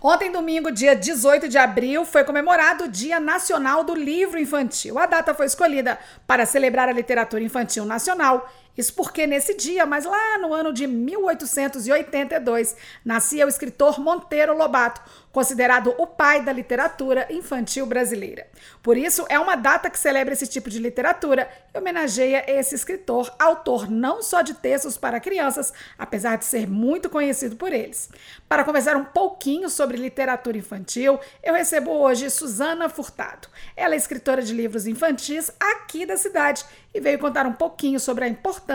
Ontem, domingo, dia 18 de abril, foi comemorado o Dia Nacional do Livro Infantil. A data foi escolhida para celebrar a literatura infantil nacional isso porque nesse dia, mas lá no ano de 1882, nascia o escritor Monteiro Lobato, considerado o pai da literatura infantil brasileira. Por isso, é uma data que celebra esse tipo de literatura e homenageia esse escritor, autor não só de textos para crianças, apesar de ser muito conhecido por eles. Para conversar um pouquinho sobre literatura infantil, eu recebo hoje Suzana Furtado. Ela é escritora de livros infantis aqui da cidade e veio contar um pouquinho sobre a importância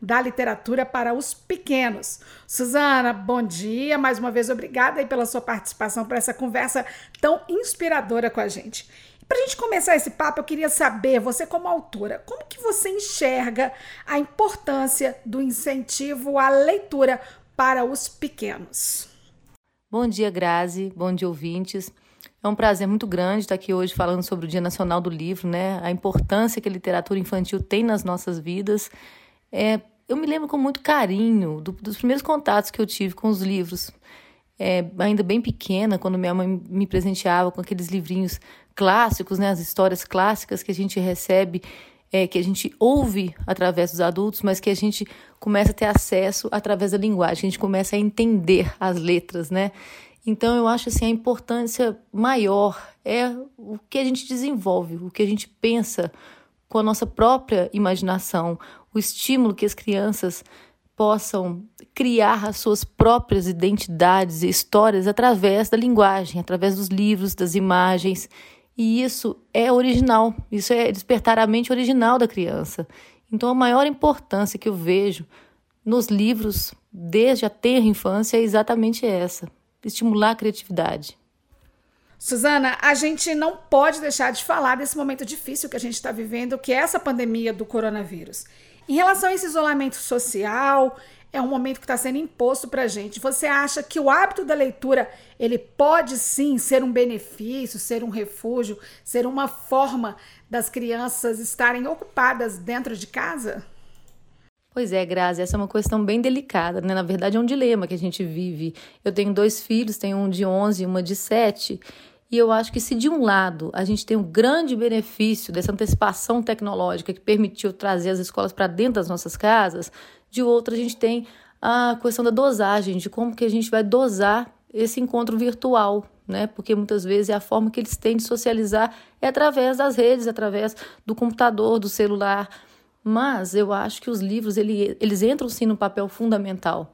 da literatura para os pequenos. Suzana, bom dia. Mais uma vez, obrigada aí pela sua participação, por essa conversa tão inspiradora com a gente. Para a gente começar esse papo, eu queria saber, você como autora, como que você enxerga a importância do incentivo à leitura para os pequenos? Bom dia, Grazi. Bom dia, ouvintes. É um prazer muito grande estar aqui hoje falando sobre o Dia Nacional do Livro, né? A importância que a literatura infantil tem nas nossas vidas. É, eu me lembro com muito carinho do, dos primeiros contatos que eu tive com os livros. É, ainda bem pequena, quando minha mãe me presenteava com aqueles livrinhos clássicos, né? As histórias clássicas que a gente recebe, é, que a gente ouve através dos adultos, mas que a gente começa a ter acesso através da linguagem, a gente começa a entender as letras, né? Então eu acho assim a importância maior é o que a gente desenvolve, o que a gente pensa com a nossa própria imaginação, o estímulo que as crianças possam criar as suas próprias identidades e histórias através da linguagem, através dos livros, das imagens. E isso é original, isso é despertar a mente original da criança. Então, a maior importância que eu vejo nos livros, desde a terra infância, é exatamente essa: estimular a criatividade. Suzana, a gente não pode deixar de falar desse momento difícil que a gente está vivendo, que é essa pandemia do coronavírus. Em relação a esse isolamento social, é um momento que está sendo imposto para a gente. Você acha que o hábito da leitura ele pode sim ser um benefício, ser um refúgio, ser uma forma das crianças estarem ocupadas dentro de casa? Pois é, Grazi, essa é uma questão bem delicada, né? Na verdade, é um dilema que a gente vive. Eu tenho dois filhos, tenho um de 11 e uma de 7, e eu acho que se de um lado a gente tem um grande benefício dessa antecipação tecnológica que permitiu trazer as escolas para dentro das nossas casas, de outro a gente tem a questão da dosagem, de como que a gente vai dosar esse encontro virtual, né? Porque muitas vezes é a forma que eles têm de socializar é através das redes, através do computador, do celular. Mas eu acho que os livros ele, eles entram sim no papel fundamental,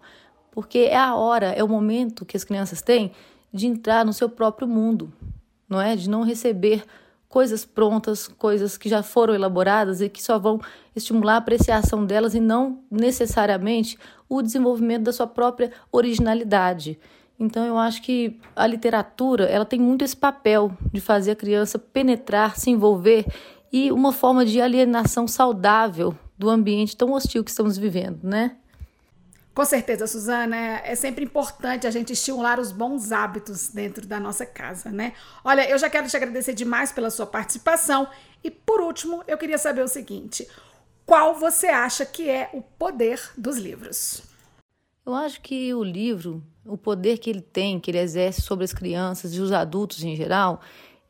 porque é a hora, é o momento que as crianças têm de entrar no seu próprio mundo, não é? De não receber coisas prontas, coisas que já foram elaboradas e que só vão estimular a apreciação delas e não necessariamente o desenvolvimento da sua própria originalidade. Então eu acho que a literatura, ela tem muito esse papel de fazer a criança penetrar, se envolver e uma forma de alienação saudável do ambiente tão hostil que estamos vivendo, né? Com certeza, Suzana, é sempre importante a gente estimular os bons hábitos dentro da nossa casa, né? Olha, eu já quero te agradecer demais pela sua participação e por último, eu queria saber o seguinte: qual você acha que é o poder dos livros? Eu acho que o livro, o poder que ele tem, que ele exerce sobre as crianças e os adultos em geral,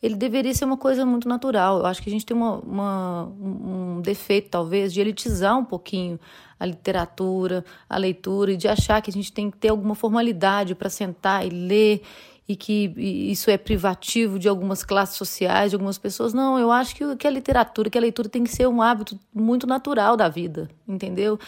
ele deveria ser uma coisa muito natural. Eu acho que a gente tem uma, uma, um defeito, talvez, de elitizar um pouquinho a literatura, a leitura, e de achar que a gente tem que ter alguma formalidade para sentar e ler, e que isso é privativo de algumas classes sociais, de algumas pessoas. Não, eu acho que, que a literatura, que a leitura tem que ser um hábito muito natural da vida, entendeu?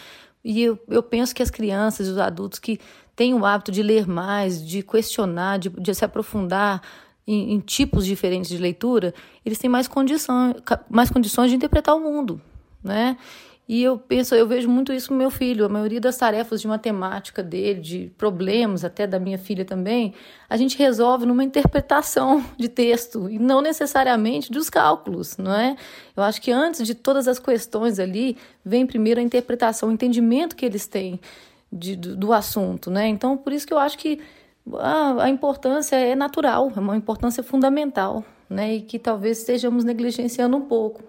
E eu, eu penso que as crianças e os adultos que têm o hábito de ler mais, de questionar, de, de se aprofundar em, em, tipos diferentes de leitura, eles têm mais condições, mais condições de interpretar o mundo, né? E eu penso, eu vejo muito isso no meu filho. A maioria das tarefas de matemática dele, de problemas até da minha filha também, a gente resolve numa interpretação de texto e não necessariamente dos cálculos, não é? Eu acho que antes de todas as questões ali, vem primeiro a interpretação, o entendimento que eles têm de, do, do assunto, né? Então, por isso que eu acho que a, a importância é natural, é uma importância fundamental, né? E que talvez estejamos negligenciando um pouco.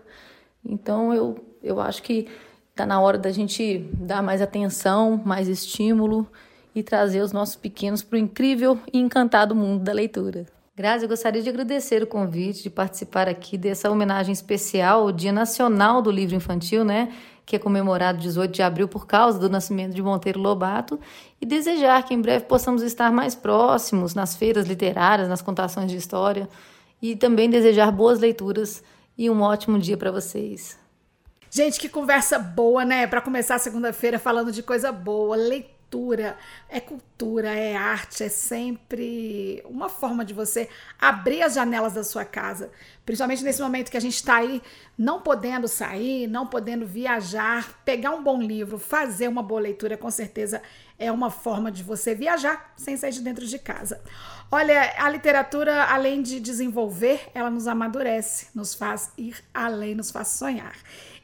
Então eu, eu acho que está na hora da gente dar mais atenção, mais estímulo e trazer os nossos pequenos para o incrível e encantado mundo da leitura. Grazi, eu gostaria de agradecer o convite de participar aqui dessa homenagem especial ao Dia Nacional do Livro Infantil, né? Que é comemorado 18 de abril por causa do nascimento de Monteiro Lobato, e desejar que em breve possamos estar mais próximos nas feiras literárias, nas contações de história, e também desejar boas leituras e um ótimo dia para vocês. Gente, que conversa boa, né? Para começar a segunda-feira falando de coisa boa, leitura é cultura, é arte, é sempre uma forma de você abrir as janelas da sua casa. Principalmente nesse momento que a gente está aí não podendo sair, não podendo viajar, pegar um bom livro, fazer uma boa leitura, com certeza é uma forma de você viajar sem sair de dentro de casa. Olha, a literatura, além de desenvolver, ela nos amadurece, nos faz ir além, nos faz sonhar.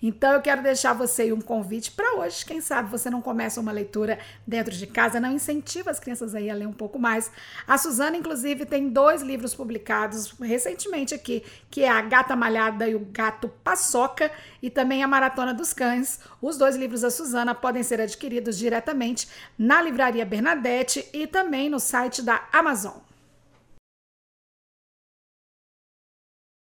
Então eu quero deixar você um convite para hoje. Quem sabe você não começa uma leitura dentro de casa, não incentiva as crianças aí a ler um pouco mais. A Suzana, inclusive, tem dois livros publicados recentemente aqui, que é A Gata Malhada e o Gato Paçoca, e também A Maratona dos Cães. Os dois livros da Suzana podem ser adquiridos diretamente na Livraria Bernadette e também no site da Amazon.